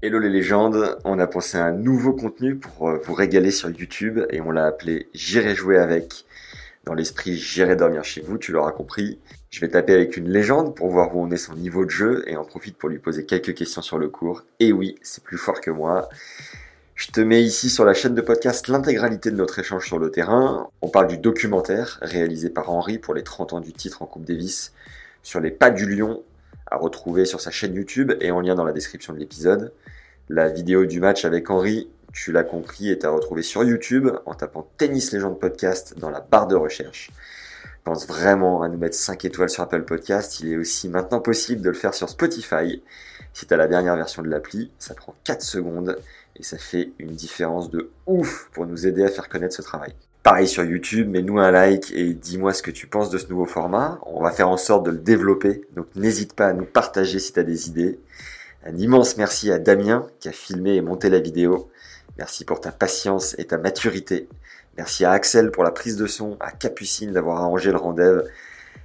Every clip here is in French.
Hello les légendes, on a pensé à un nouveau contenu pour euh, vous régaler sur YouTube et on l'a appelé J'irai jouer avec. Dans l'esprit J'irai dormir chez vous, tu l'auras compris. Je vais taper avec une légende pour voir où on est son niveau de jeu et en profite pour lui poser quelques questions sur le cours. Et oui, c'est plus fort que moi. Je te mets ici sur la chaîne de podcast l'intégralité de notre échange sur le terrain. On parle du documentaire réalisé par Henri pour les 30 ans du titre en Coupe Davis sur les pas du lion à retrouver sur sa chaîne YouTube et en lien dans la description de l'épisode. La vidéo du match avec Henri, tu l'as compris, est à retrouver sur YouTube en tapant Tennis Légende Podcast dans la barre de recherche. Pense vraiment à nous mettre 5 étoiles sur Apple Podcast. Il est aussi maintenant possible de le faire sur Spotify. Si tu as la dernière version de l'appli, ça prend 4 secondes et ça fait une différence de ouf pour nous aider à faire connaître ce travail. Pareil sur YouTube, mets-nous un like et dis-moi ce que tu penses de ce nouveau format. On va faire en sorte de le développer, donc n'hésite pas à nous partager si tu as des idées. Un immense merci à Damien qui a filmé et monté la vidéo. Merci pour ta patience et ta maturité. Merci à Axel pour la prise de son, à Capucine d'avoir arrangé le rendez-vous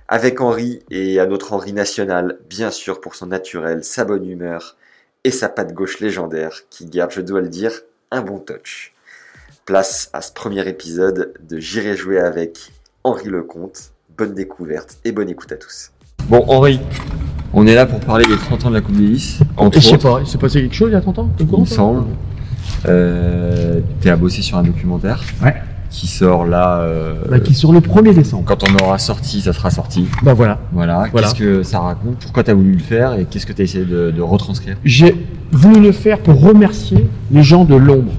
avec Henri et à notre Henri national, bien sûr pour son naturel, sa bonne humeur et sa patte gauche légendaire qui garde, je dois le dire, un bon touch. Place à ce premier épisode de J'irai jouer avec Henri Lecomte. Bonne découverte et bonne écoute à tous. Bon Henri, on est là pour parler des 30 ans de la Coupe Davis. Je sais autres, pas, il s'est passé quelque chose il y a 30 ans il courant, me semble. Euh, T'es à bosser sur un documentaire Ouais. qui sort là. euh, Bah, qui sur le 1er décembre. Quand on aura sorti, ça sera sorti. Bah voilà. Voilà. Voilà. Qu'est-ce que ça raconte? Pourquoi tu as voulu le faire et qu'est-ce que tu as essayé de, de retranscrire? J'ai voulu le faire pour remercier les gens de l'ombre.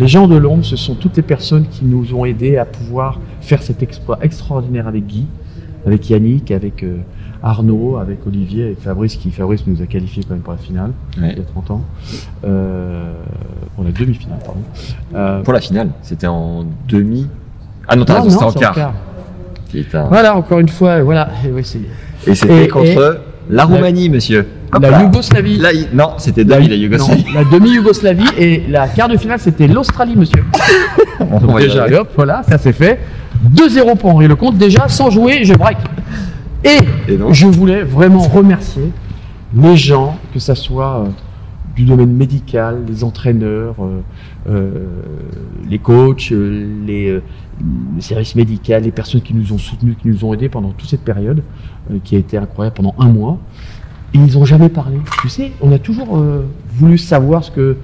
Les gens de l'ombre, ce sont toutes les personnes qui nous ont aidés à pouvoir faire cet exploit extraordinaire avec Guy, avec Yannick, avec euh, Arnaud, avec Olivier, avec Fabrice, qui Fabrice nous a qualifiés quand même pour la finale, Ouais. il y a 30 ans. Euh, pour la demi-finale, pardon. Euh, Pour la finale, c'était en demi. Ah non, t'as c'était en quart. Putain. Voilà, encore une fois, voilà. Et c'est- Et c'était contre la Roumanie, monsieur. La là. Yougoslavie. Il- Non, c'était demi la Yougoslavie. Non, la demi-Yougoslavie et la quart de finale, c'était l'Australie, monsieur. On Donc déjà, hop, voilà, ça c'est fait. 2-0 pour Henri Lecomte. Déjà, sans jouer, je break. Et, je voulais vraiment remercier les gens, que ça soit euh, du domaine médical, les entraîneurs, euh, euh, les coachs, les, les services médicaux, les personnes qui nous ont soutenus, qui nous ont aidés pendant toute cette période, qui a été incroyable pendant un mois. Et ils n'ont jamais parlé. Tu sais, on a toujours euh, voulu savoir ce que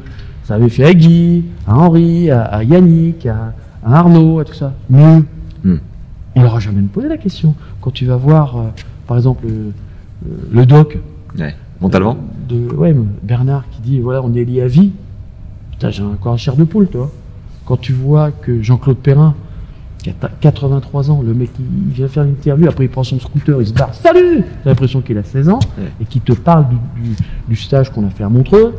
ça avait fait à Guy, à Henri, à, à Yannick, à, à Arnaud, à tout ça. Mais Hmm. on leur a jamais posé la question. Quand tu vas voir, euh, par exemple, euh, le doc Ouais. Montalvan de ouais, Bernard qui dit voilà, on est lié à vie. Putain, j'ai encore un chair de poule, toi. Quand tu vois que Jean-Claude Perrin, 83 ans, le mec, il, vient faire une interview, après il prend son scooter, il se barre, salut T'as l'impression qu'il a 16 ans, Ouais. et qui te parle du, du- du stage qu'on a fait à Montreux,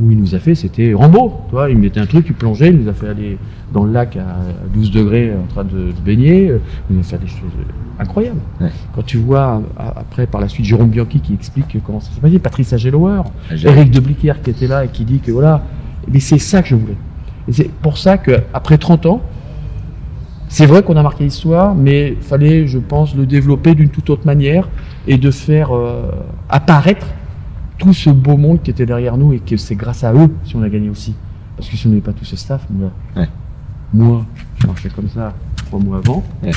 où il nous a fait, c'était Rambo, tu vois, il mettait un truc, il plongeait, il nous a fait aller dans le lac à 12 degrés en train de, baigner, il nous a fait des choses euh, incroyables. Ouais. Quand tu vois, après, par la suite, Jérôme Bianchi qui explique comment ça s'est passé, Patrice Agelower, Ah, j'ai- Eric de Bliquière qui était là et qui dit que voilà, mais c'est ça que je voulais. Et c'est pour ça qu'après 30 ans, c'est vrai qu'on a marqué l'histoire, mais il fallait, je pense, le développer d'une toute autre manière et de faire euh, apparaître tout ce beau monde qui était derrière nous et que c'est grâce à eux si on a gagné aussi. Parce que si on n'avait pas tout ce staff, moi, Ouais. moi je marchais comme ça trois mois avant, Ouais.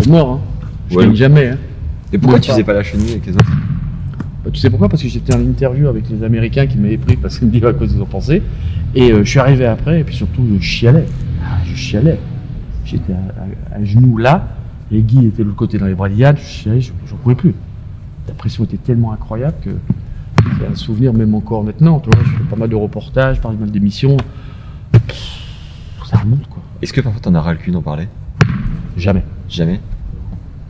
c'est mort. Hein. Je Ouais. gagne jamais. Hein. Et pourquoi tu pas. faisais pas la chenille avec les autres? Bah, tu sais pourquoi? Parce que j'étais en interview avec les Américains qui m'avaient pris parce qu'ils me disaient à quoi ils en pensaient. Et euh, je suis arrivé après, et puis surtout, je chialais. Ah, je chialais. J'étais à, à- à genoux là, et Guy était de l'autre côté dans les bras d'Yann, je chialais, je n'en pouvais plus. La pression était tellement incroyable que c'est un souvenir, même encore maintenant. Tu vois, je fais pas mal de reportages, pas mal d'émissions. Ça remonte, quoi. Est-ce que parfois t'en as ras le cul d'en parler? Jamais. Jamais?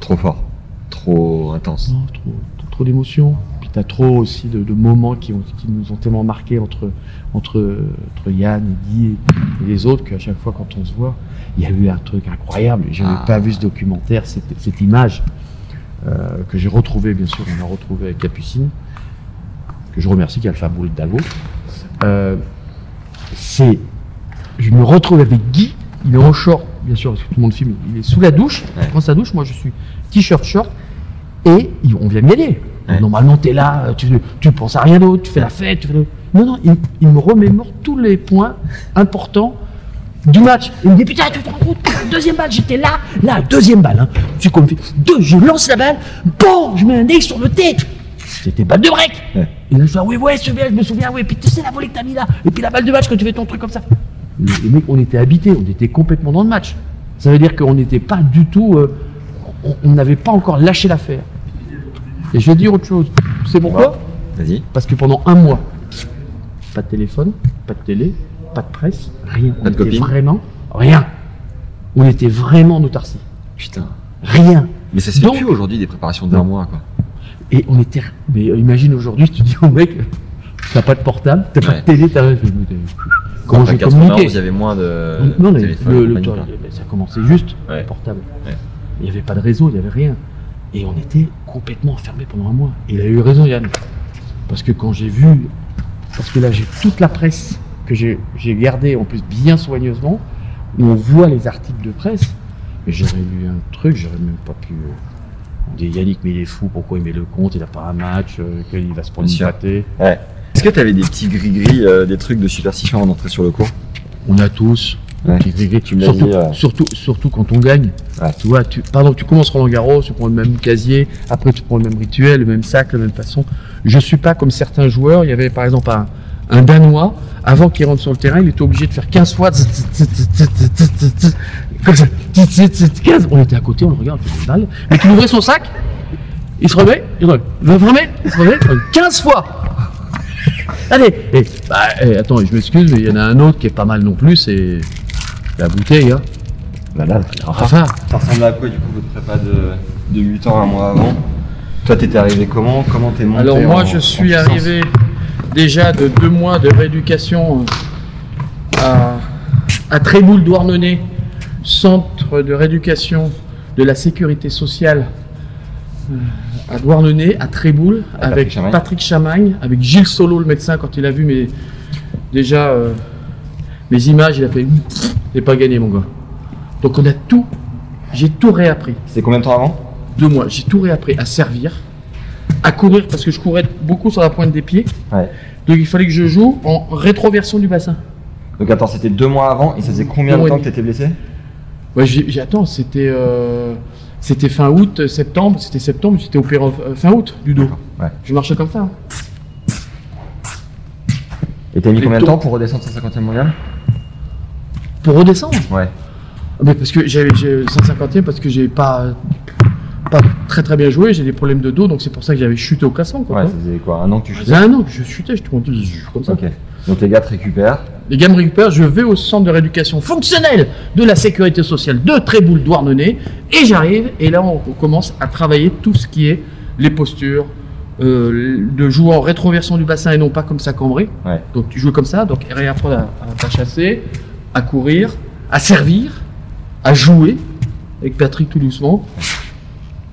Trop fort? Trop intense? Non, trop, trop. trop d'émotions. T'as trop aussi de, de moments qui, ont, qui nous ont tellement marqués entre, entre, entre Yann, et Guy et, et les autres qu'à chaque fois quand on se voit, il y a eu un truc incroyable. Je n'avais Ah. pas vu ce documentaire, cette, cette image euh, que j'ai retrouvée, bien sûr, on a retrouvé avec Capucine, que je remercie, qui a Alpha Boule Dago. Euh, c'est, je me retrouve avec Guy, il est en short, bien sûr, parce que tout le monde filme, il est sous la douche, il prend sa douche, moi je suis t-shirt short, et on vient me gagner. Ouais. Normalement, tu es là, tu, tu penses à rien d'autre, tu fais la fête. Tu fais le- Non, non, il, il me remémore tous les points importants du match. Il me dit Putain, tu te rends compte Deuxième balle, j'étais là, là, deuxième balle. Hein. Tu deux, je lance la balle, bon, je mets un nez sur le tête. C'était balle de break. Ouais. Et là, je dis Oui, ouais, je, me souviens, oui, puis tu sais la volée que t'as mis là. Et puis la balle de match quand tu fais ton truc comme ça. Les, mecs, on était habités, on était complètement dans le match. Ça veut dire qu'on n'était pas du tout. euh, on n'avait pas encore lâché l'affaire. Et je vais dire autre chose. C'est pourquoi? Vas-y. Parce que pendant un mois, pas de téléphone, pas de télé, pas de presse, rien. On Pas de était copine Vraiment, rien. On était vraiment en autarcie. Putain. Rien. Mais ça se fait Donc- plus aujourd'hui des préparations d'un mois, quoi. Et on était. Mais euh, imagine aujourd'hui, tu dis au mec, t'as pas de portable, t'as pas Ouais. de télé, t'as. dis, Comment vais 91, communiquer il y avait moins de Non, mais téléphone, le, le- compagnie, toi, quoi. ça commençait juste, Ouais. le portable. Ouais. Il n'y avait pas de réseau, il n'y avait rien. Et on était complètement enfermés pendant un mois. Et il a eu raison, Yann. Parce que quand j'ai vu. Parce que là, j'ai toute la presse que j'ai gardée, en plus bien soigneusement, où on voit les articles de presse. Mais j'aurais lu un truc, j'aurais même pas pu. euh, On dit Yannick, mais il est fou, pourquoi il met le compte, il n'a pas un match, euh, qu'il va se prendre une. Est-ce que t'avais des petits gris-gris, euh, des trucs de superstition avant d'entrer sur le cours? On a tous. Ouais. Tu surtout, dit, euh. surtout, surtout quand on gagne. Ouais. Tu vois, tu, pardon, tu commences Roland Garros, tu prends le même casier, après tu prends le même rituel, le même sac, la même façon. Je suis pas comme certains joueurs. Il y avait par exemple un, un Danois, avant qu'il rentre sur le terrain, il était obligé de faire 15 fois. Comme ça. tzz, tzz, tzz, 15. On était à côté, on le regarde. Mais il ouvrait son sac, il se remet, il se remet, il se remet, il se remet, 15 fois. Allez, et, bah, eh, attends, je m'excuse, mais il y en a un autre qui est pas mal non plus, c'est la bouteille, hein. Voilà. Rafa. Ça ressemble à quoi du coup votre prépa de, de 8 ans, un mois avant? Toi t'étais arrivé comment? Comment t'es monté Alors moi en- je suis arrivé déjà de deux mois de rééducation euh, à, à Tréboul-Douarnenez, centre de rééducation de la sécurité sociale euh, à Douarnenez, à Tréboul, Patrick avec Chamagne. Patrick Chamagne, avec Gilles Solo le médecin quand il a vu mes, déjà euh, mes images, il a fait j'ai pas gagné mon gars. Donc on a tout, j'ai tout réappris C'était combien de temps avant deux mois, j'ai tout réappris à servir, à courir parce que je courais beaucoup sur la pointe des pieds. Ouais. Donc il fallait que je joue en rétroversion du bassin. Donc attends, c'était deux mois avant et ça faisait combien de temps que demi. t'étais blessé Ouais, j'ai, j'ai- attends, c'était euh, c'était fin août, euh, septembre, c'était septembre, j'étais opéré euh, fin août du dos. Ouais. Je marchais comme ça. hein. Et t'as mis Les combien de temps pour redescendre 150e mondial Pour redescendre. Ouais. Mais parce que j'avais j'ai 150e parce que j'ai pas pas très très bien joué, j'ai des problèmes de dos, donc c'est pour ça que j'avais chuté au classement. Quoi, Ouais, ça faisait quoi Un an que tu chutais un an que je chutais, je tournais comme ça. Ok. Donc les gars te récupèrent. Les gars me récupèrent, je vais au centre de rééducation fonctionnelle de la sécurité sociale de Tréboul-Douarnenez et j'arrive et là on commence à travailler tout ce qui est les postures, euh, de jouer en rétroversion du bassin et non pas comme ça cambré. Ouais. Donc tu joues comme ça, donc réapprendre à, à pas chasser, à courir, à servir, à jouer avec Patrick tout doucement.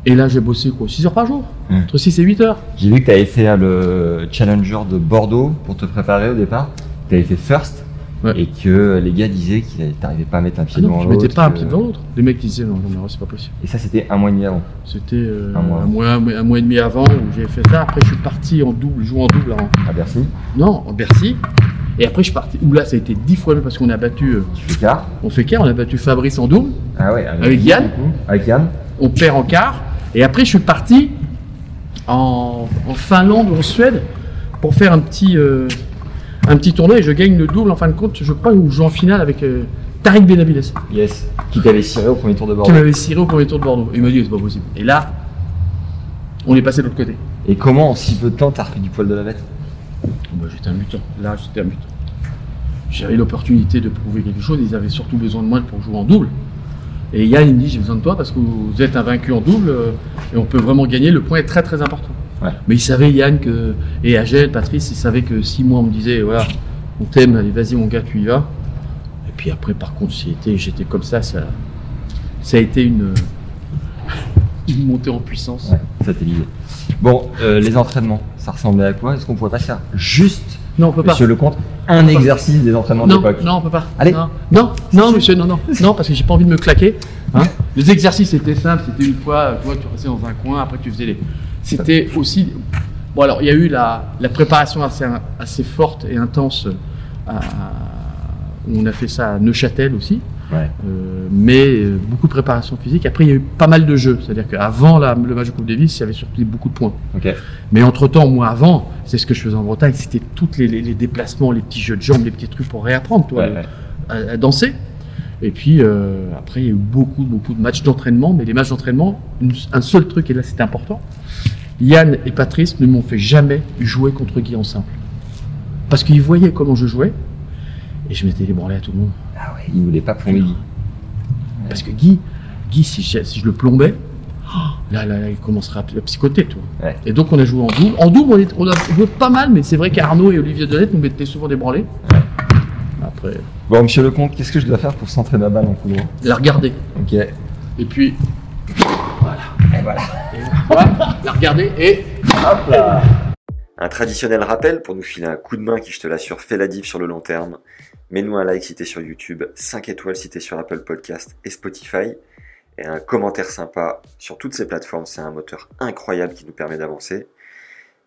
Et là j'ai bossé quoi 6 heures par jour Ouais. Entre 6 et 8 heures. J'ai vu que t'avais fait euh, le challenger de Bordeaux pour te préparer au départ. T'avais fait first. Ouais. Et que les gars disaient que t'arrivais pas à mettre un pied Ah non, devant je l'autre. mettais pas un pied devant l'autre. Les mecs disaient non, non, non, c'est pas possible. Et ça c'était un mois et demi avant. C'était euh, Un mois. un, mois, un mois et demi avant où j'ai fait ça. Après, je suis parti en double, jouer en double en, À Bercy. non, en Bercy. Et après, je suis parti. Où là, ça a été dix fois mieux parce qu'on a battu. euh, Tu fais quart. on fait quart, on a battu Fabrice en double. Ah ouais. Avec Yann coup. Avec Yann. On perd en quart. Et après, je suis parti en, en Finlande ou en Suède pour faire un petit, euh, un petit tournoi. Et je gagne le double en fin de compte. Je crois où je joue en finale avec euh, Tariq Benavides. Yes. Qui t'avait ciré au premier tour de Qui Bordeaux. m'avait ciré au premier tour de Bordeaux. Il m'a dit, c'est pas possible. Et là, on est passé de l'autre côté. Et comment en si peu de temps t'as repris du poil de la bête? Bah, j'étais un mutant. Là, j'étais un mutant. J'avais l'opportunité de prouver quelque chose. Ils avaient surtout besoin de moi pour jouer en double. Et Yann, il me dit J'ai besoin de toi parce que vous êtes un vaincu en double euh, et on peut vraiment gagner. Le point est très très important. Ouais. Mais il savait, Yann, que, et Agel, Patrice, il savait que si moi on me disait, voilà, on t'aime, allez, vas-y, mon gars, tu y vas. Et puis après, par contre, j'étais, j'étais comme ça, ça, ça a été une, une montée en puissance. Ouais, ça t'est. Bon, euh, les entraînements, ça ressemblait à quoi? Est-ce qu'on pourrait pas faire juste, Non, on peut pas. monsieur Lecomte, un exercice des entraînements d'époque non, on peut pas. Allez. Non, non, non, monsieur, non, non, non, parce que j'ai pas envie de me claquer. hein. Les exercices étaient simples, c'était une fois, tu vois, tu restais dans un coin, après tu faisais les. C'était aussi. Bon, alors, il y a eu la, la préparation assez, assez forte et intense. à- où on a fait ça à Neuchâtel aussi. Ouais. Euh, mais euh, beaucoup de préparation physique. Après, il y a eu pas mal de jeux. C'est-à-dire qu'avant le match de Coupe Davis, il y avait surtout beaucoup de points. Mais entre-temps, moi avant, c'est ce que je faisais en Bretagne, c'était tous les, les- les déplacements, les petits jeux de jambes, les petits trucs pour réapprendre, toi, Ouais, ouais. À, à danser. Et puis euh, après, il y a eu beaucoup, beaucoup de matchs d'entraînement, mais les matchs d'entraînement, un seul truc, et là c'était important, Yann et Patrice ne m'ont fait jamais jouer contre Guy en simple. Parce qu'ils voyaient comment je jouais, et je m'étais débranlé à tout le monde. Ah ouais, il voulait pas plomber Guy. Parce que Guy, Guy si, je, si je le plombais, oh, là, là, là, il commencerait à psychoter, toi. Ouais. Et donc on a joué en double. En double, on, est- on a joué pas mal, mais c'est vrai qu'Arnaud et Olivier Delette nous mettaient souvent des branlés. Après, Bon, monsieur Lecomte, qu'est-ce que je dois faire pour s'entraîner à balle en coup droit la regarder. Ok. Et puis, Et voilà. et voilà, la regarder et Hop là Un traditionnel rappel pour nous filer un coup de main qui, je te l'assure, fait la diff sur le long terme. Mets-nous un like si t'es sur YouTube, 5 étoiles si t'es sur Apple Podcast et Spotify, et un commentaire sympa sur toutes ces plateformes. C'est un moteur incroyable qui nous permet d'avancer.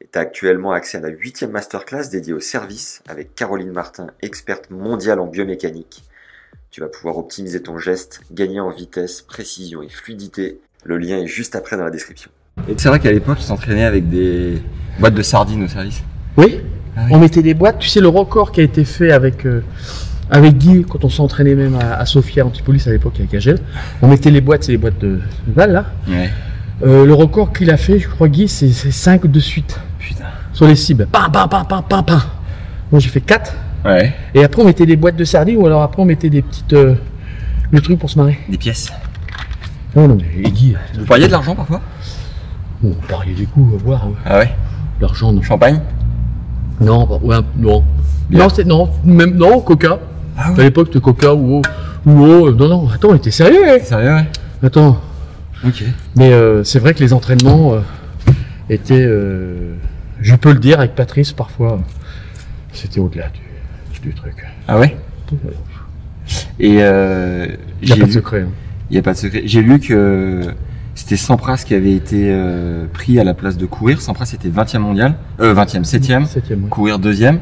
Et t'as actuellement accès à la huitième masterclass dédiée au service avec Caroline Martin, experte mondiale en biomécanique. Tu vas pouvoir optimiser ton geste, gagner en vitesse, précision et fluidité. Le lien est juste après dans la description. Et c'est vrai qu'à l'époque, il s'entraînait avec des boîtes de sardines au service. Oui, Ah oui. on mettait des boîtes. Tu sais, le record qui a été fait avec, euh, avec Guy, quand on s'entraînait même à, à Sofia Antipolis à l'époque avec Agel, on mettait les boîtes, c'est les boîtes de, de balles là. Ouais. Euh, le record qu'il a fait, je crois, Guy, c'est 5 de suite Putain. sur les cibles. Pam, pam, pam, pam, pam, pam. Moi, j'ai fait 4. Ouais. Et après, on mettait des boîtes de sardines ou alors après, on mettait des petites. euh, le truc pour se marrer. Des pièces. Non, non, mais Guy, Vous pariez de l'argent parfois? On pariait des coups, à voir. ouais. Ah ouais? L'argent, non. Champagne? Non, bah, ouais, non. Non, c'est, non, même, non, Coca. Ah À l'époque, c'était Coca ou eau. Ou eau. Non, non, attends, on était sérieux, hein. Sérieux, ouais Attends. Ok. Mais euh, c'est vrai que les entraînements euh, étaient, euh, je peux le dire avec Patrice parfois, c'était au-delà du, du truc. Ah ouais? Et euh, Il n'y a pas de secret. hein. Il n'y a pas de secret. J'ai lu que c'était Sampras qui avait été euh, pris à la place de courir. Sampras était 20e mondial. Euh, 20e, 7e. Septième, ouais. Courir deuxième.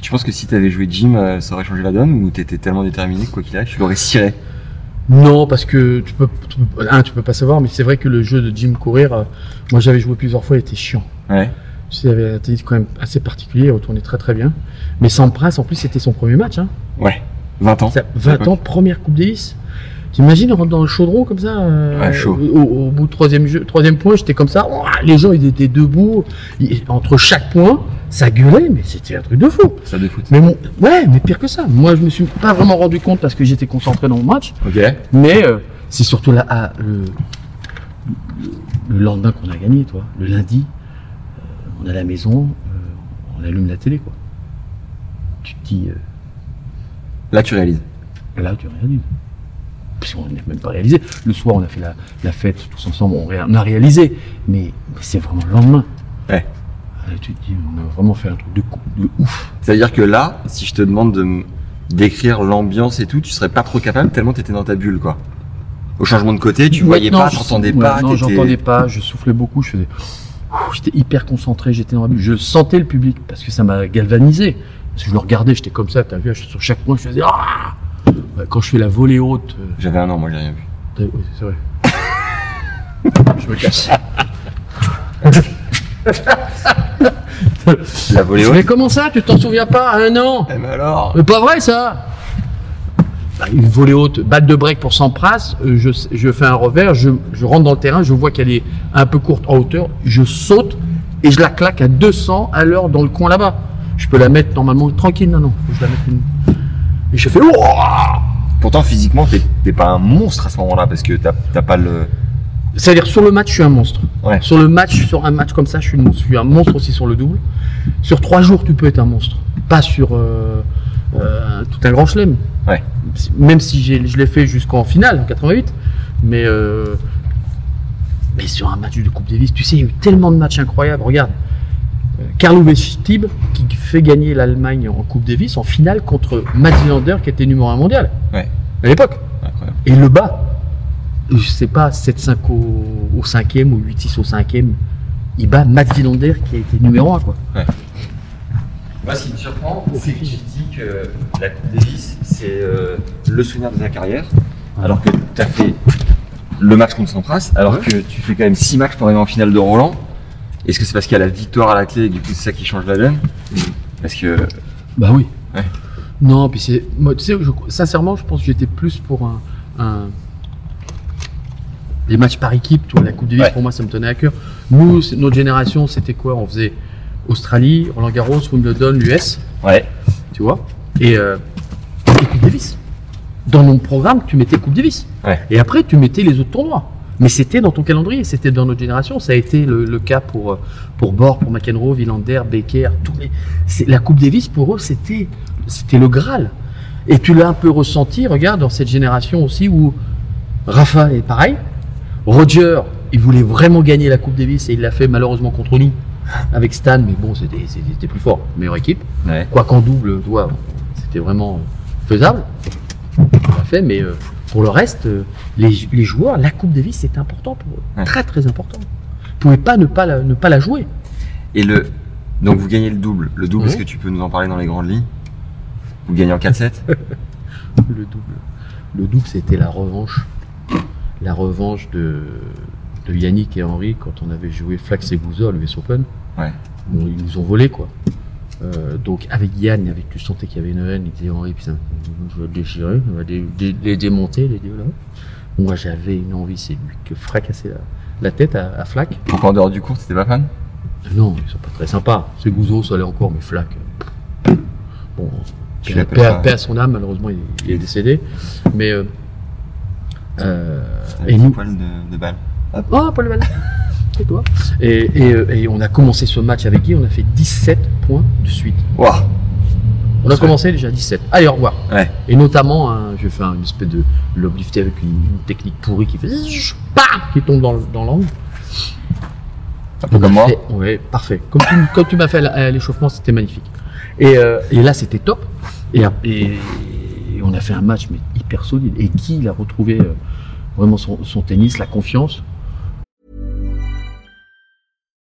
Tu penses que si tu avais joué Jim, euh, ça aurait changé la donne ou t'étais tellement déterminé que quoi qu'il arrive, tu l'aurais ciré? Non, parce que tu peux, tu peux, un, tu peux pas savoir, mais c'est vrai que le jeu de Jim courir, euh, moi j'avais joué plusieurs fois, il était chiant. Ouais. Il avait un tennis quand même assez particulier, il retournait très très bien. Mais Sampras, en plus, c'était son premier match. Hein. Ouais. 20 ans. Ça, 20 ans, première Coupe Davis. T'imagines, on rentre dans le chaudron comme ça euh, Ouais, chaud. Au, au bout du troisième, jeu, troisième point, j'étais comme ça. les gens, ils étaient debout. Ils- entre chaque point, ça gueulait, mais c'était un truc de fou. Ça de foot. Mais ouais, mais pire que ça. Moi, je me suis pas vraiment rendu compte parce que j'étais concentré dans mon match. Ok. Mais euh, c'est surtout là, ah, le, le lendemain qu'on a gagné, toi. Le lundi, euh, on est à la maison, on allume la télé, quoi. Tu te dis, Là, tu réalises. Là, tu réalises. Qu'on n'a même pas réalisé. Le soir, on a fait la, la fête tous ensemble, on, ré- on a réalisé. Mais, mais c'est vraiment le lendemain. Ouais. Ah, tu te dis, on a vraiment fait un truc de, ouf. C'est-à-dire que là, si je te demande de décrire l'ambiance et tout, tu serais pas trop capable tellement t'étais dans ta bulle, quoi. Au changement de côté, tu voyais Non, pas, ouais, pas, Non, j'entendais pas, je soufflais beaucoup, je faisais. J'étais hyper concentré, j'étais dans la bulle. Je sentais le public parce que ça m'a galvanisé. Parce que je le regardais, j'étais comme ça, t'as vu, sur chaque point, je faisais. Ah Quand je fais la volée haute. euh, J'avais un an, moi, j'ai rien vu. oui, c'est vrai. je me casse. La volée Mais comment ça, tu t'en souviens pas un an Eh ben alors C'est pas vrai ça Bah, Une volée haute, balle de break pour Sampras, euh, je, je fais un revers, je, je rentre dans le terrain, je vois qu'elle est un peu courte en hauteur, je saute et je la claque à 200 à l'heure dans le coin là-bas. Je peux la mettre normalement tranquille, non, non, faut que je la mette une... Et je fais... Ouah Pourtant, physiquement, t'es pas un monstre à ce moment-là parce que t'as pas le. C'est-à-dire sur le match, je suis un monstre. Ouais. Sur le match, sur un match comme ça, je suis, une- je suis un monstre aussi sur le double. Sur trois jours, tu peux être un monstre. Pas sur euh, euh, tout un grand chelem. Ouais. Même si j'ai- je l'ai fait jusqu'en finale, en 88. Mais, euh, mais sur un match de Coupe Davis, tu sais, il y a eu tellement de matchs incroyables. Regarde, Carlo Vestib qui fait gagner l'Allemagne en Coupe Davis en finale contre Mats Wilander qui était numéro 1 mondial Ouais. à l'époque. Incroyable. Et il le bat. Je sais pas, 7-5 au, au cinquième ou 8-6 au cinquième. Il bat Matt Wilander qui a été numéro 1 quoi. Moi, ce qui me surprend, c'est que tu dis que la Coupe Davis, c'est euh, le souvenir de ta carrière, alors que tu as fait le match contre Sampras, alors que tu fais quand même 6 matchs pour arriver en finale de Roland. Est-ce que c'est parce qu'il y a la victoire à la clé et du coup c'est ça qui change la donne Parce que. Bah oui. Ouais. Non, puis c'est. Moi, tu sais, je- sincèrement, je pense que j'étais plus pour un. un- les matchs par équipe, tu vois, la Coupe Davis, Ouais. pour moi, ça me tenait à cœur. Nous, notre génération, c'était quoi? On faisait Australie, Roland Garros, Wimbledon, l'US, Ouais. tu vois, et, euh, et Coupe Davis. Dans mon programme, tu mettais Coupe Davis. Ouais. Et après, tu mettais les autres tournois. Mais c'était dans ton calendrier, c'était dans notre génération. Ça a été le, le cas pour, pour Borg, pour McEnroe, Villander, Becker. Tous les... La Coupe Davis, pour eux, c'était, c'était le Graal. Et tu l'as un peu ressenti, regarde, dans cette génération aussi où Rafa est pareil. Roger, il voulait vraiment gagner la Coupe Davis et il l'a fait malheureusement contre nous avec Stan, mais bon, c'était, plus fort, meilleure équipe. Ouais. Quoi qu'en double, tu vois, c'était vraiment faisable. On l'a fait, mais euh, pour le reste, euh, les, les joueurs, la Coupe Davis, c'était important pour eux. Ouais. Très, très important. Ne pouvaient pas ne pas la, ne pas la jouer. Et le. Donc vous gagnez le double. Le double, est-ce que tu peux nous en parler dans les grandes lignes? Vous gagnez en 4-7 Le double. Le double, c'était la revanche. La revanche de, de Yannick et Henri quand on avait joué Flax et Gouzo à l'US Open. Ouais. Bon, ils nous ont volé, quoi. Euh, donc, avec Yann, avec, tu sentais qu'il y avait une haine, il disait Henri, putain, je vais le déchirer, on va les, démonter, les deux là. Moi, j'avais une envie, c'est lui que fracasser la, la tête à, à Flack. Donc en dehors du cours, t'étais pas fan? Non, ils sont pas très sympas. C'est Gouzo, ça allait encore, mais Flack. euh, Bon, paix, à son âme, malheureusement, il, il est décédé. Mais. Euh, euh, et nous. poil de, de balle. Oh, Paul Leval. C'est toi? Et, et, euh, et on a commencé ce match avec Guy, on a fait 17 points de suite. On a commencé déjà 17. Allez, au revoir. Ouais. Et notamment, hein, je fais une espèce de lob lifté avec une, une technique pourrie qui fait bam, qui tombe dans, le- dans l'angle. Un peu comme moi. ouais, parfait. Comme tu, comme tu m'as fait à à l'échauffement, c'était magnifique. Et, euh, et là, c'était top. Et, ap- et, on a fait un match mais hyper solide. Et qui il a retrouvé euh, vraiment son, son tennis, la confiance?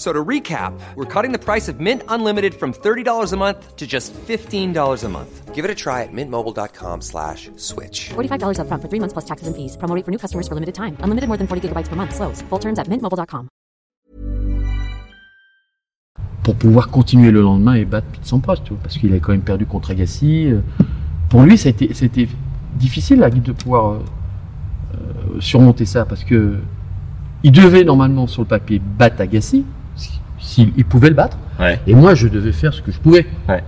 So to recap, we're cutting the price of Mint Unlimited from $30 a month to just $15 a month. Give it a try at mintmobile.com slash switch. $45 upfront for three months plus taxes and fees. Promo for new customers for limited time. Unlimited more than 40 gigabytes per month. Slows. Full terms at mintmobile.com. pour pouvoir continuer le lendemain et battre Pete Sampras, tu vois, parce qu'il avait quand même perdu contre Agassi. euh. Pour lui, ça a été, c'était difficile là, de pouvoir euh, euh, surmonter ça, parce que il devait normalement sur le papier battre Agassi, si- s'il il pouvait le battre, Ouais. et moi je devais faire ce que je pouvais. Ouais.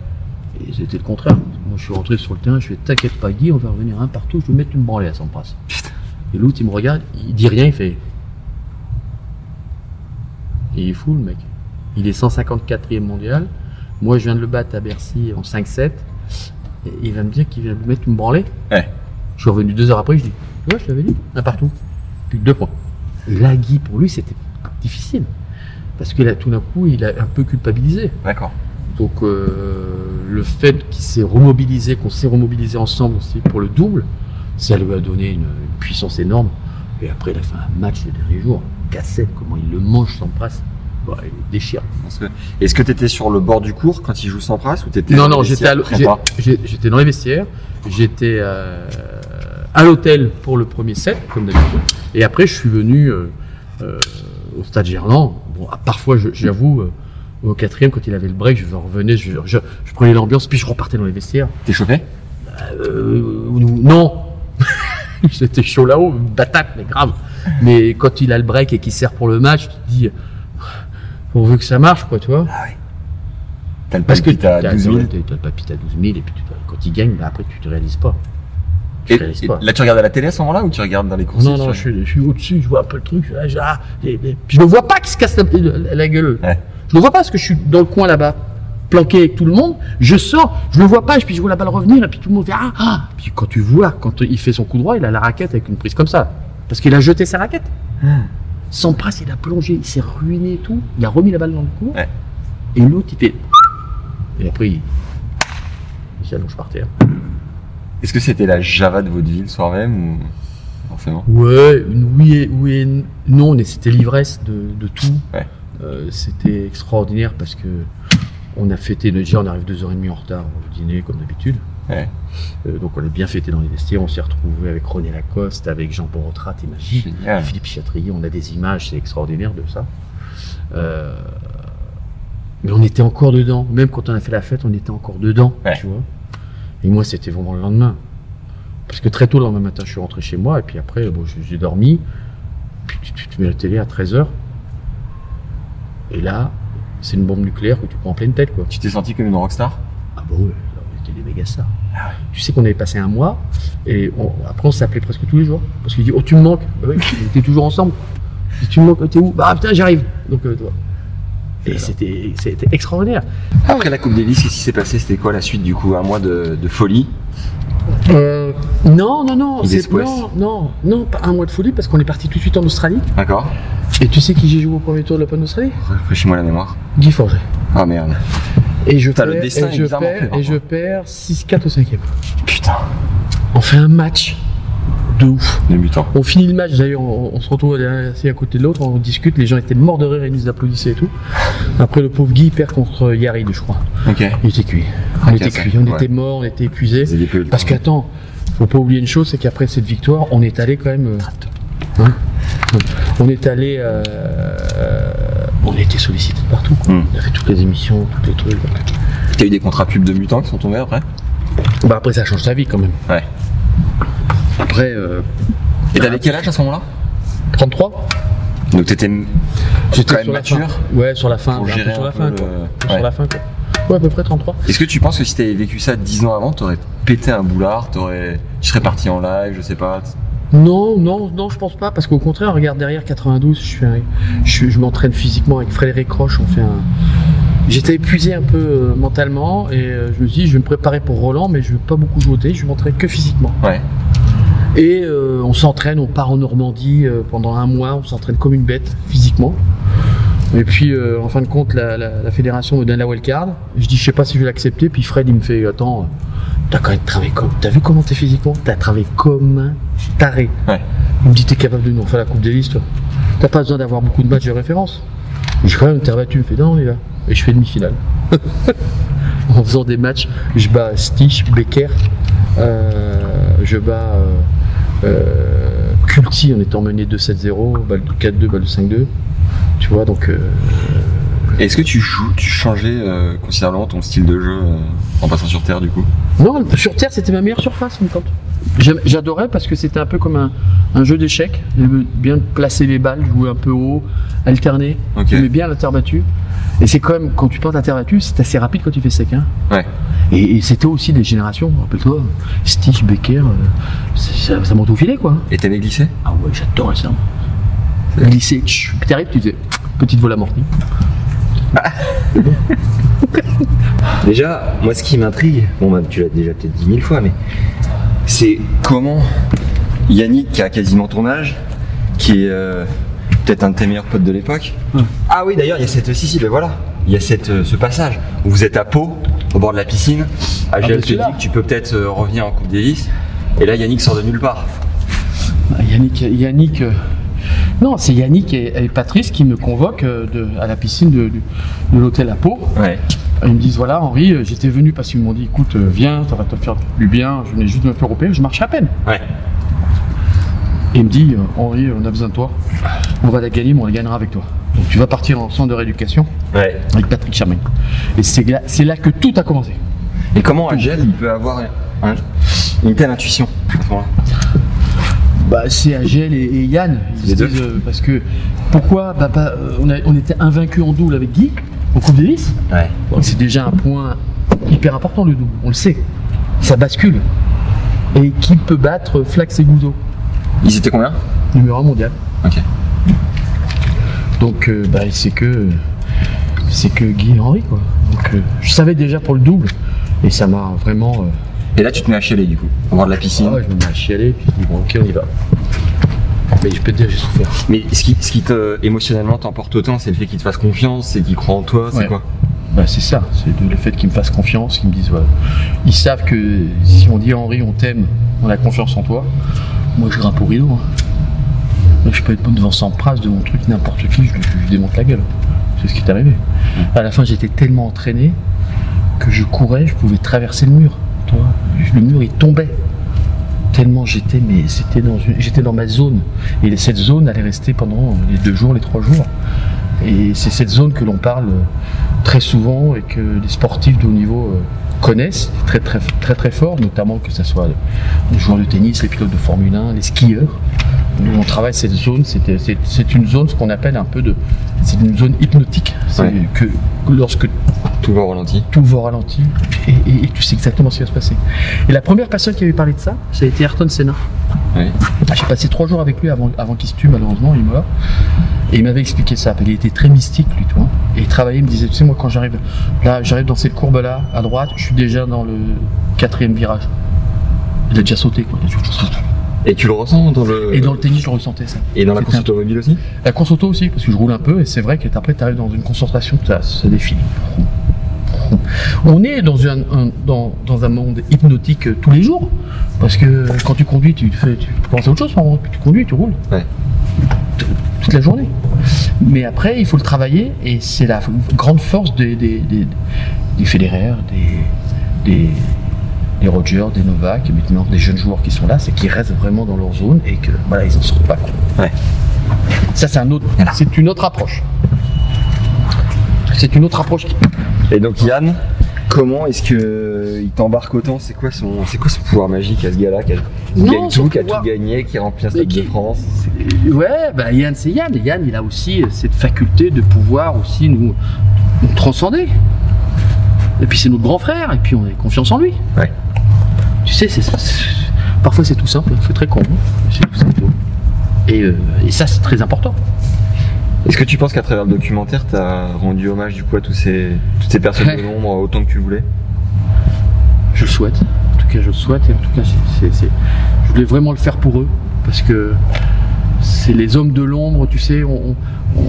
Et c'était le contraire. Moi je suis rentré sur le terrain, je fais t'inquiète pas Guy, on va revenir un partout, je vais mettre une branlée à Sampras. Et l'autre il me regarde, il dit rien, il fait. Et il est fou le mec. Il est 154e mondial. Moi, je viens de le battre à Bercy en 5-7. Et il va me dire qu'il vient me mettre une branlée. Ouais. Je suis revenu deux heures après, je dis Ouais, je t'avais dit, un partout. Plus que deux points. Et là, Guy, pour lui, c'était difficile. Parce que là, tout d'un coup, il a un peu culpabilisé. D'accord. Donc, euh, le fait qu'il s'est remobilisé, qu'on s'est remobilisé ensemble aussi pour le double, ça lui a donné une, une puissance énorme. Et après, il a fait un match le dernier jour. 4-7, comment il le mange sans presse. Bah, il déchire. Que- Est-ce que t'étais sur le bord du cours quand il joue sans phrase ou t'étais Non, non, j'étais j'étais dans les vestiaires. J'étais euh, à l'hôtel pour le premier set, comme d'habitude. Et après, je suis venu euh, euh, au stade Gerland. Bon, ah, parfois, j'avoue, euh, au quatrième, quand il avait le break, je revenais, je, je, je prenais l'ambiance, puis je repartais dans les vestiaires. T'es chauffé? Euh, non, C'était chaud là-haut, batate, mais grave. Mais quand il a le break et qu'il sert pour le match, tu te dis, pourvu que ça marche, quoi, tu vois. T'as le Parce que t'as 12 000. t'as- t'as le papite à 12 000, et puis quand il gagne, bah, après, tu te réalises pas. Et, là, tu regardes à la télé à ce moment-là ou tu regardes dans les courses Non, non, je suis, je suis au-dessus, je vois un peu le truc. Je, je- ah, et- et- puis je le vois pas qui se casse la, la- la gueule. Ouais. Je le vois pas parce que je suis dans le coin là-bas, planqué avec tout le monde. Je sors, je le vois pas, et puis je vois la balle revenir, et puis tout le monde fait Ah, ah Puis quand tu vois, quand il fait son coup droit, il a la raquette avec une prise comme ça. Parce qu'il a jeté sa raquette. Sans presse, il a plongé, il s'est ruiné et tout. Il a remis la balle dans le cou. Ouais. Et l'autre, il fait. Et après, il, il s'allonge par terre. Est-ce que c'était la Java de votre ville le soir même ou forcément? Ouais, oui et, oui et non, mais c'était l'ivresse de, de tout. Ouais. Euh, c'était extraordinaire parce que on a fêté, déjà on arrive deux heures et demie en retard au dîner comme d'habitude. Ouais. Euh, donc on a bien fêté dans les vestiaires, on s'est retrouvé avec René Lacoste, avec Jean Borotrat et Magie. Philippe Chatrier, on a des images, c'est extraordinaire de ça. Euh, mais on était encore dedans, même quand on a fait la fête, on était encore dedans, Ouais. tu vois. Et moi c'était vraiment le lendemain. Parce que très tôt le lendemain matin, je suis rentré chez moi, et puis après, bon, j'ai- dormi, puis tu, mets la télé à 13h, et là, c'est une bombe nucléaire que tu prends en pleine tête, quoi. Tu t'es senti comme une rockstar? Ah bah là, on était des méga stars. Tu sais qu'on avait passé un mois, et on- après on s'appelait presque tous les jours. Parce qu'il dit, oh tu me manques. Bah oui, on était toujours ensemble. Dit, tu me manques, t'es où? Bah putain, j'arrive. Donc, euh, tu vois. Et c'était extraordinaire. Après la Coupe Davis, qu'est-ce qui s'est passé? C'était quoi la suite du coup? Un mois de, de folie? Euh, non, non, non, non, non, non, pas un mois de folie parce qu'on est parti tout de suite en Australie. D'accord Et tu sais qui j'ai joué au premier tour de l'Open d'Australie? Rafraîchis-moi la mémoire. Guy Forget. Ah merde. Et je perds, le destin et je perds, et je perds 6-4 au cinquième. Putain. On fait un match de ouf. Débutant. On finit le match, d'ailleurs, on, on se retrouve assis à côté de l'autre, on discute, les gens étaient morts de rire, ils nous applaudissaient et tout. Après, le pauvre Guy perd contre Yarid, je crois. Il était cuit. On était cuit, on ouais. était morts, on était le Parce qu'attends, faut pas oublier une chose, c'est qu'après cette victoire, on est allé quand même. euh, hein, on est allé. euh, euh, on a été sollicité de partout. quoi. Hmm. On a fait toutes les émissions, tous les trucs. T'as eu des contrats pubs de mutants qui sont tombés après? Bah après, ça change ta vie quand même. Ouais. Après, euh, Et t'avais quel âge à ce moment-là? 33 Donc t'étais quand même mature. Ouais, sur la fin. pour gérer sur la fin, le- quoi. Ouais. Sur la fin, quoi. Ouais, à peu près 33. Est-ce que tu penses que si t'avais vécu ça 10 ans avant, t'aurais pété un boulard, t'aurais, tu serais parti en live, je sais pas. Non, non, non, je pense pas, parce qu'au contraire, regarde derrière 92, je, suis je, je m'entraîne physiquement avec Frédéric Roche, on fait un. J'étais épuisé un peu euh, mentalement et euh, je me suis dit, je vais me préparer pour Roland, mais je vais pas beaucoup jouer, je vais m'entraîner que physiquement. Ouais. Et euh, on s'entraîne, on part en Normandie euh, pendant un mois, on s'entraîne comme une bête physiquement. Et puis, euh, en fin de compte, la, la- la fédération me donne la wildcard. Je dis, je sais pas si je vais l'accepter. Puis Fred, il me fait, attends, t'as quand même travaillé comme. T'as vu comment t'es physiquement? T'as travaillé comme un taré. Ouais. Il me dit, t'es capable de nous faire la Coupe Davis, toi. T'as pas besoin d'avoir beaucoup de matchs de référence. J'ai quand même t'es rebattu. Il me fait, non, on y va. Et je fais demi-finale. en faisant des matchs, je bats Stich, Becker, euh, je bats euh, Culti en étant mené 2-7-0, balle de 4-2, balle de 5-2. Tu vois, donc. euh, Est-ce que tu joues, tu changeais euh, considérablement ton style de jeu euh, en passant sur Terre du coup? Non, sur Terre, c'était ma meilleure surface, en. J'aime- J'adorais parce que c'était un peu comme un, un jeu d'échecs. J'aimais bien placer les balles, jouer un peu haut, alterner. Ok. J'aimais bien la terre battue. Et c'est quand même, quand tu portes la terre battue, c'est assez rapide quand tu fais sec. Hein. Ouais. Et, et c'était aussi des générations, rappelle-toi, Stitch, Becker, euh, ça, ça monte au filet, quoi. Et t'avais glissé Ah ouais, j'adorais ça. Glisser, tch, puis t'arrives, tu faisais petite vol amortie. Déjà, moi ce qui m'intrigue, bon bah, tu l'as déjà peut-être dit mille fois, mais c'est comment Yannick, qui a quasiment ton âge, qui est euh, peut-être un de tes meilleurs potes de l'époque. Ah oui, d'ailleurs, il y a cette. Si, si, ben voilà. Il y a cette, euh, ce passage où vous êtes à Pau, au bord de la piscine. AGL mais te c'est dit que tu peux peut-être euh, revenir en Coupe Davis. Et là, Yannick sort de nulle part. Ah, Yannick, Yannick euh, non, c'est Yannick et, et Patrice qui me convoquent euh, de- à la piscine de, l'hôtel à Pau. Ouais. Ils me disent voilà Henri, j'étais venu parce qu'ils m'ont dit écoute viens, ça va te faire du bien, je venais juste de me faire opérer, je marche à peine. Ouais. Et il me dit Henri, on a besoin de toi, on va la gagner, mais on la gagnera avec toi. Donc tu vas partir en centre de rééducation Ouais. avec Patrick Charmaine. Et c'est là, c'est là que tout a commencé. Et comment AGL il peut avoir un- une telle intuition Bah, c'est Agel et, et Yann. Ils se disent, euh, parce que pourquoi bah, bah, euh, on, a- on était invaincu en double avec Guy au Coupe Davis. Ouais. Donc c'est déjà un point hyper important le double, on le sait. Ça bascule. Et qui peut battre Flax et Gouzeau? Ils étaient combien? Numéro 1 mondial. Ok. Donc euh, bah, c'est que c'est que Guy et Henry quoi. Donc euh, je savais déjà pour le double et ça m'a vraiment. euh, Et là, tu te mets à chialer du coup, au bord de la piscine. ah ouais, je me mets à chialer puis je dis bon ok on y va. Mais je peux te dire j'ai souffert. Mais ce qui, ce qui te, émotionnellement t'emporte autant, c'est le fait qu'ils te fassent confiance, c'est qu'ils croient en toi, c'est Ouais. quoi Bah, c'est ça, c'est le fait qu'ils me fassent confiance, qu'ils me disent. Ils savent que si on dit Henri on t'aime, on a confiance en toi, moi je grimpe au rideau. hein. Moi, je peux être devant 100 phrases de mon truc, n'importe qui, je, je démonte la gueule. C'est ce qui est arrivé. À la fin j'étais tellement entraîné que je courais, je pouvais traverser le mur. Le mur il tombait. Tellement j'étais, mais c'était dans une- j'étais dans ma zone. Et cette zone allait rester pendant les deux jours, les trois jours. Et c'est cette zone que l'on parle très souvent et que les sportifs de haut niveau euh, connaissent très très très très fort, notamment que ce soit les joueurs de tennis, les pilotes de Formule 1, les skieurs. Nous on travaille cette zone, c'est une zone ce qu'on appelle un peu de, c'est une zone hypnotique. C'est Ouais. que lorsque Tout va au ralenti. tout va au ralenti et, et- et tu sais exactement ce qui va se passer. Et la première personne qui avait parlé de ça, ça a été Ayrton Senna. Ouais. Ah, J'ai passé trois jours avec lui avant, avant qu'il se tue, malheureusement, il mort. Et il m'avait expliqué ça. Il était très mystique, lui, tu vois. Et il travaillait, il me disait, tu sais, moi, quand j'arrive là, j'arrive dans cette courbe-là, à droite, je suis déjà dans le quatrième virage. Il a déjà sauté, quoi. Et tu le ressens dans le. Et dans le tennis, je le ressentais, ça. Et dans la course automobile aussi? La course auto aussi, parce que je roule un peu, et c'est vrai qu'après, tu arrives dans une concentration, ça, ça défile. On est dans un, un- dans, dans un monde hypnotique tous les jours, parce que quand tu conduis, tu, fais, tu penses à autre chose, que tu conduis, tu roules. Ouais. Toute la journée. Mais après, il faut le travailler, et c'est la grande force des, des, des, des Federer, des, des, des Rogers, des Novak, et maintenant des jeunes joueurs qui sont là, c'est qu'ils restent vraiment dans leur zone et que voilà, ils en sortent pas. Ouais. Ça, c'est un autre, Voilà. c'est une autre approche. C'est une autre approche qui, Et donc Yann, comment est-ce que il t'embarque autant? C'est quoi son, c'est quoi son pouvoir magique à ce gars-là? Qui, a- qui Non, gagne son tout, qui a pouvoir- tout gagné, qui remplit un Mais stade de France? Ouais, bah Yann, c'est Yann. Et Yann, il a aussi cette faculté de pouvoir aussi nous, nous transcender. Et puis c'est notre grand frère, et puis on a confiance en lui. Ouais. Tu sais, c'est, parfois c'est tout simple, c'est très con, hein, tout simple. Et, euh, et ça, c'est très important. Est-ce que tu penses qu'à travers le documentaire, t'as rendu hommage du coup à tous ces, toutes ces personnes de l'ombre autant que tu voulais? Je le souhaite. En tout cas, je le souhaite. Et en tout cas, je voulais vraiment le faire pour eux. Parce que c'est les hommes de l'ombre, tu sais. On, on- on-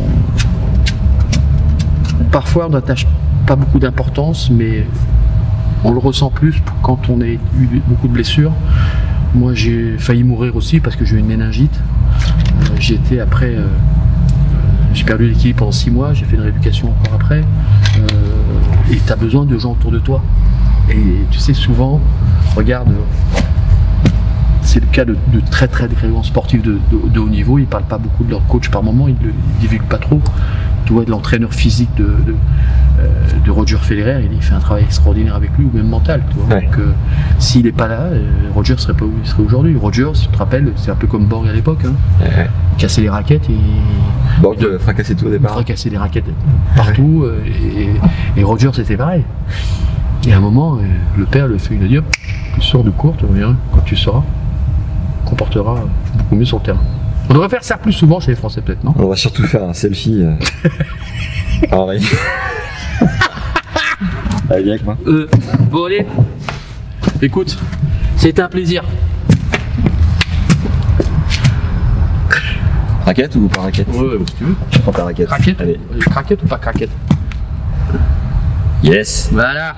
parfois, on n'attache pas beaucoup d'importance, mais on le ressent plus quand on a eu beaucoup de blessures. Moi, j'ai failli mourir aussi parce que j'ai eu une méningite. Euh, j'ai été après. euh, j'ai perdu l'équilibre pendant six mois, j'ai fait une rééducation encore après. Euh, et tu as besoin de gens autour de toi. Et tu sais, souvent, regarde, c'est le cas de, très très grands sportifs de, haut niveau, ils parlent pas beaucoup de leur coach par moment, ils ne divulguent pas trop. Tu vois, de l'entraîneur physique de, de, euh, de Roger Federer, il fait un travail extraordinaire avec lui, ou même mental. Tu vois. Ouais. Donc, euh, s'il n'est pas là, euh, Roger serait pas où il serait aujourd'hui. Roger, si tu te rappelles, c'est un peu comme Borg à l'époque, hein. Ouais. il cassait les raquettes et Bon, de fracasser tout au il départ. fracasser des raquettes partout. Et, et Roger, c'était pareil. Et à un moment, le père le fait une dire Tu sors de cours, tu reviens, quand tu seras, comportera beaucoup mieux sur le terrain. On devrait faire ça plus souvent chez les Français, peut-être, non? On va surtout faire un selfie. Euh... Henri. Allez, viens avec moi. euh, Bon, allez, écoute, c'était un plaisir. Raquette ou pas raquette? Ouais, si tu veux. Je prends ta raquette. Craquette Allez. Craquette ou pas craquette? Yes. Voilà.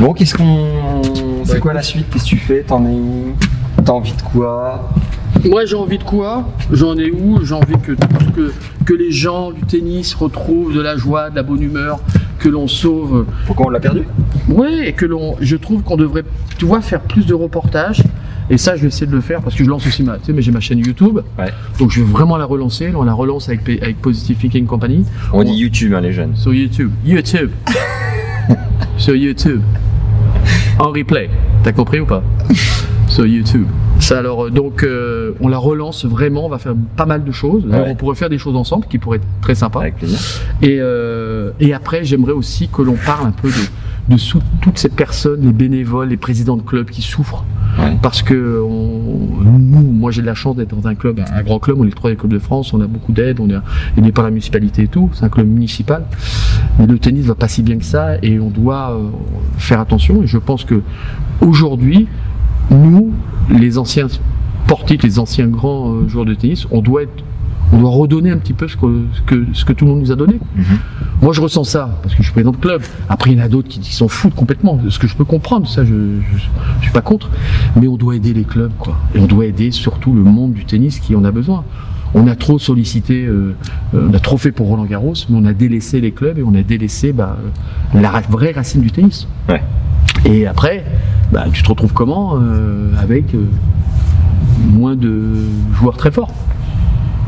Bon, qu'est-ce qu'on. C'est Bah, quoi la suite? Qu'est-ce que tu fais? T'en es où? T'as envie de quoi? Moi, j'ai envie de quoi? J'en ai où? J'ai envie que, que, que les gens du tennis retrouvent de la joie, de la bonne humeur, que l'on sauve. Pourquoi on l'a perdu? Oui, et que l'on. Je trouve qu'on devrait, tu vois, faire plus de reportages. Et ça, je vais essayer de le faire parce que je lance aussi ma, tu sais, mais j'ai ma chaîne YouTube. Ouais. Donc, je vais vraiment la relancer. On la relance avec, avec Positive Thinking Company On Ouais. dit YouTube, hein, les jeunes. sur YouTube. YouTube. sur YouTube. En replay. T'as compris ou pas? Sur YouTube. Ça, alors, euh, donc, euh, on la relance vraiment, on va faire pas mal de choses. Ouais. On pourrait faire des choses ensemble qui pourraient être très sympas. Avec plaisir. Et, euh, et après, j'aimerais aussi que l'on parle un peu de, de sous- toutes ces personnes, les bénévoles, les présidents de clubs qui souffrent. Ouais. Parce que on- nous, moi j'ai de la chance d'être dans un club, un, grand club, on est le troisième club de France, on a beaucoup d'aide, on est aidé par la municipalité et tout, c'est un club municipal. Mais le tennis va pas si bien que ça et on doit faire attention. Et je pense que aujourd'hui, nous, les anciens sportifs, les anciens grands euh, joueurs de tennis, on doit être, on doit redonner un petit peu ce que, ce que, ce que tout le monde nous a donné. Moi, je ressens ça parce que je suis président de club. Après, il y en a d'autres qui, qui s'en foutent complètement. Ce que je peux comprendre, ça, je, je suis pas contre. Mais on doit aider les clubs, quoi. Et on doit aider surtout le monde du tennis qui en a besoin. On a trop sollicité, euh, euh, on a trop fait pour Roland Garros, mais on a délaissé les clubs et on a délaissé bah, la ra- vraie racine du tennis. Ouais. Et après, bah, tu te retrouves comment euh, avec euh, moins de joueurs très forts?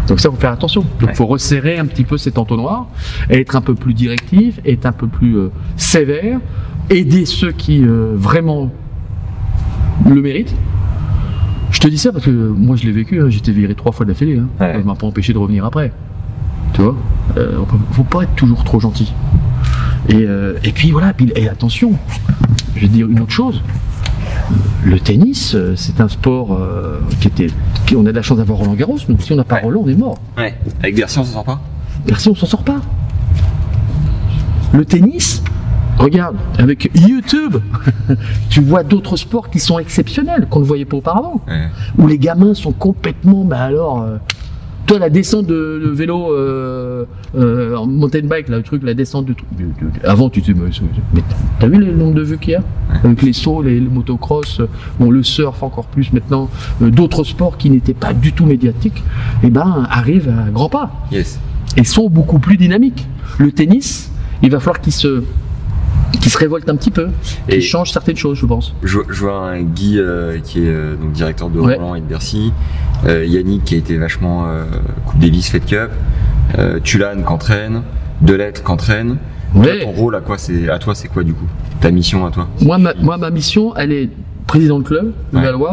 Donc ça, faut faire attention. Donc Ouais. faut resserrer un petit peu cet entonnoir, être un peu plus directif, être un peu plus euh, sévère, aider ceux qui euh, vraiment le méritent. Je te dis ça parce que moi je l'ai vécu, hein, j'étais viré trois fois d'affilée. Hein. Ouais. Ça m'a pas empêché de revenir après. Tu vois? On peut- Faut pas être toujours trop gentil. Et, et puis voilà, puis, et attention, je vais dire une autre chose. Le tennis, euh, c'est un sport euh, qui était. qui- on a de la chance d'avoir Roland Garros, donc si on n'a pas Ouais. Roland, on est mort. Ouais. Avec Bercy, on s'en sort pas? Merci, on s'en sort pas. Le tennis, regarde, avec YouTube, tu vois d'autres sports qui sont exceptionnels, qu'on ne voyait pas auparavant. Ouais. Où les gamins sont complètement, bah alors, euh, toi la descente de, de vélo euh, euh, en mountain bike, là, le truc, la descente de, de- de- avant tu te dis, mais, t'as vu le nombre de vues qu'il y a avec les sauts, les, le motocross, euh, bon le surf encore plus maintenant, euh, d'autres sports qui n'étaient pas du tout médiatiques, et ben arrivent à grands pas Yes. et sont beaucoup plus dynamiques. Le tennis, il va falloir qu'il se, qu'il se révolte un petit peu, Et- change certaines choses, je pense. Je, je vois un Guy euh, qui est euh, donc directeur de Ouais. Roland et de Bercy, euh, Yannick qui a été vachement Coupe Davis, Fed Cup, Tulane qu'entraîne, Delette qu'entraîne. Ouais. ton rôle à quoi c'est à toi c'est quoi du coup? Ta mission à toi? Moi, ma, moi, ma mission, elle est président de club, le Ouais.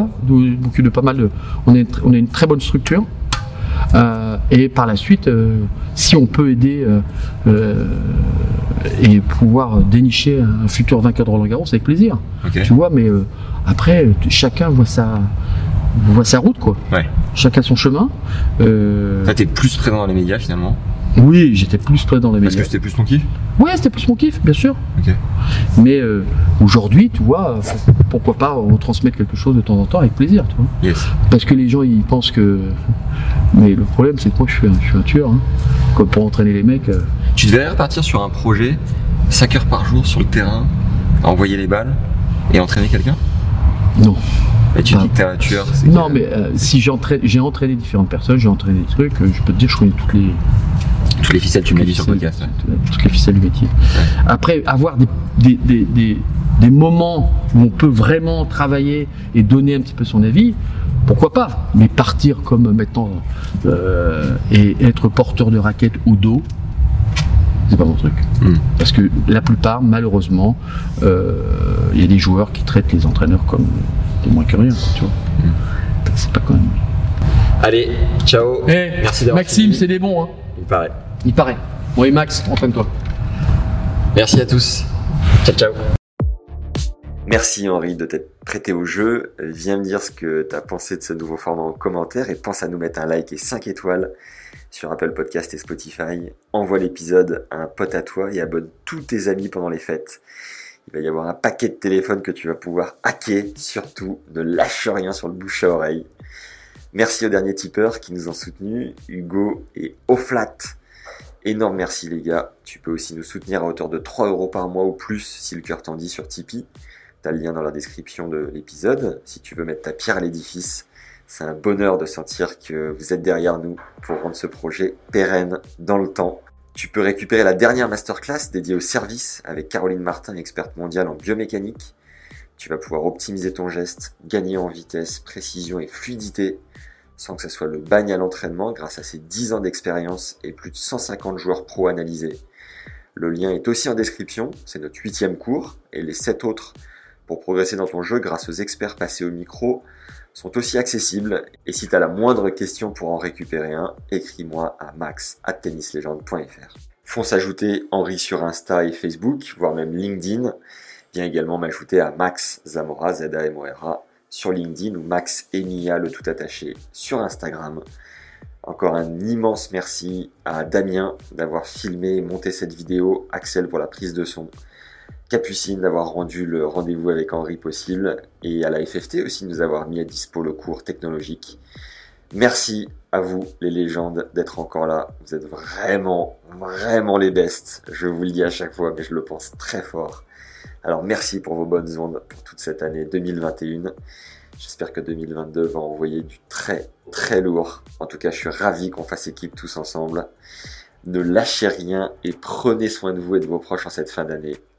M'occupe de pas mal de. On est, on est une très bonne structure. Euh, et par la suite, euh, si on peut aider euh, et pouvoir dénicher un futur vainqueur de Roland Garros, avec plaisir. Tu vois, mais après, chacun voit sa, voit sa route, quoi. Ouais. Chacun son chemin. Euh, Là t'es plus présent dans les médias finalement. Oui, j'étais plus près dans les médias. que c'était plus ton kiff. Ouais, c'était plus mon kiff, bien sûr. Mais euh, aujourd'hui, tu vois, pourquoi pas retransmettre quelque chose de temps en temps avec plaisir, tu vois. Yes. Parce que les gens, ils pensent que. Mais le problème, c'est que moi, je suis un, je suis un tueur. Hein. Comme pour entraîner les mecs. euh, Tu devrais repartir sur un projet 5 heures par jour sur le terrain, à envoyer les balles et entraîner quelqu'un? Non. Tu Bah. dis que t'es un tueur. Non, que mais euh, si j'entraîne, j'ai entraîné différentes personnes, j'ai entraîné des trucs, euh, je peux te dire, je connais toutes les, Toutes les ficelles tu me l'as dit sur le podcast. ouais. toutes les ficelles du métier. Après, avoir des, des, des, des, des moments où on peut vraiment travailler et donner un petit peu son avis, pourquoi pas? Mais partir comme maintenant euh, et être porteur de raquettes au dos, c'est pas mon truc. Hmm. Parce que la plupart, malheureusement, euh, il y a des joueurs qui traitent les entraîneurs comme des moins que rien, tu vois. C'est pas quand même. Allez, ciao. Merci d'avoir Eh, Maxime, c'est des bons, hein. Il paraît. Il paraît. Bon, et Max, entraîne-toi. Merci à tous. Ciao, ciao. Merci Henri de t'être prêté au jeu. Viens me dire ce que tu as pensé de ce nouveau format en commentaire et pense à nous mettre un like et 5 étoiles sur Apple Podcast et Spotify. Envoie l'épisode à un pote à toi et abonne tous tes amis pendant les fêtes. Il va y avoir un paquet de téléphones que tu vas pouvoir hacker. Surtout, ne lâche rien sur le bouche à oreille. Merci aux derniers tipeurs qui nous ont soutenus, Hugo et Oflat. Énorme merci les gars. Tu peux aussi nous soutenir à hauteur de 3 euros par mois ou plus si le cœur t'en dit sur Tipeee. T'as le lien dans la description de l'épisode si tu veux mettre ta pierre à l'édifice. C'est un bonheur de sentir que vous êtes derrière nous pour rendre ce projet pérenne dans le temps. Tu peux récupérer la dernière masterclass dédiée au service avec Caroline Martin, experte mondiale en biomécanique. Tu vas pouvoir optimiser ton geste, gagner en vitesse, précision et fluidité sans que ce soit le bagne à l'entraînement grâce à ses 10 ans d'expérience et plus de 150 joueurs pro analysés. Le lien est aussi en description, c'est notre huitième cours et les sept autres pour progresser dans ton jeu grâce aux experts passés au micro sont aussi accessibles. Et si tu as la moindre question pour en récupérer un, écris-moi à max tennislegende.fr. Fonce ajouter Henri sur Insta et Facebook, voire même LinkedIn. Viens également m'ajouter à Max Zamora, z a m sur LinkedIn ou Max Emilia, le tout attaché, sur Instagram. Encore un immense merci à Damien d'avoir filmé et monté cette vidéo, Axel pour la prise de son, Capucine d'avoir rendu le rendez-vous avec Henri possible et à la FFT aussi de nous avoir mis à dispo le cours technologique. Merci à vous les légendes d'être encore là. Vous êtes vraiment, vraiment les bestes. Je vous le dis à chaque fois, mais je le pense très fort. Alors merci pour vos bonnes ondes pour toute cette année 2021. J'espère que 2022 va envoyer du très très lourd. En tout cas, je suis ravi qu'on fasse équipe tous ensemble. Ne lâchez rien et prenez soin de vous et de vos proches en cette fin d'année.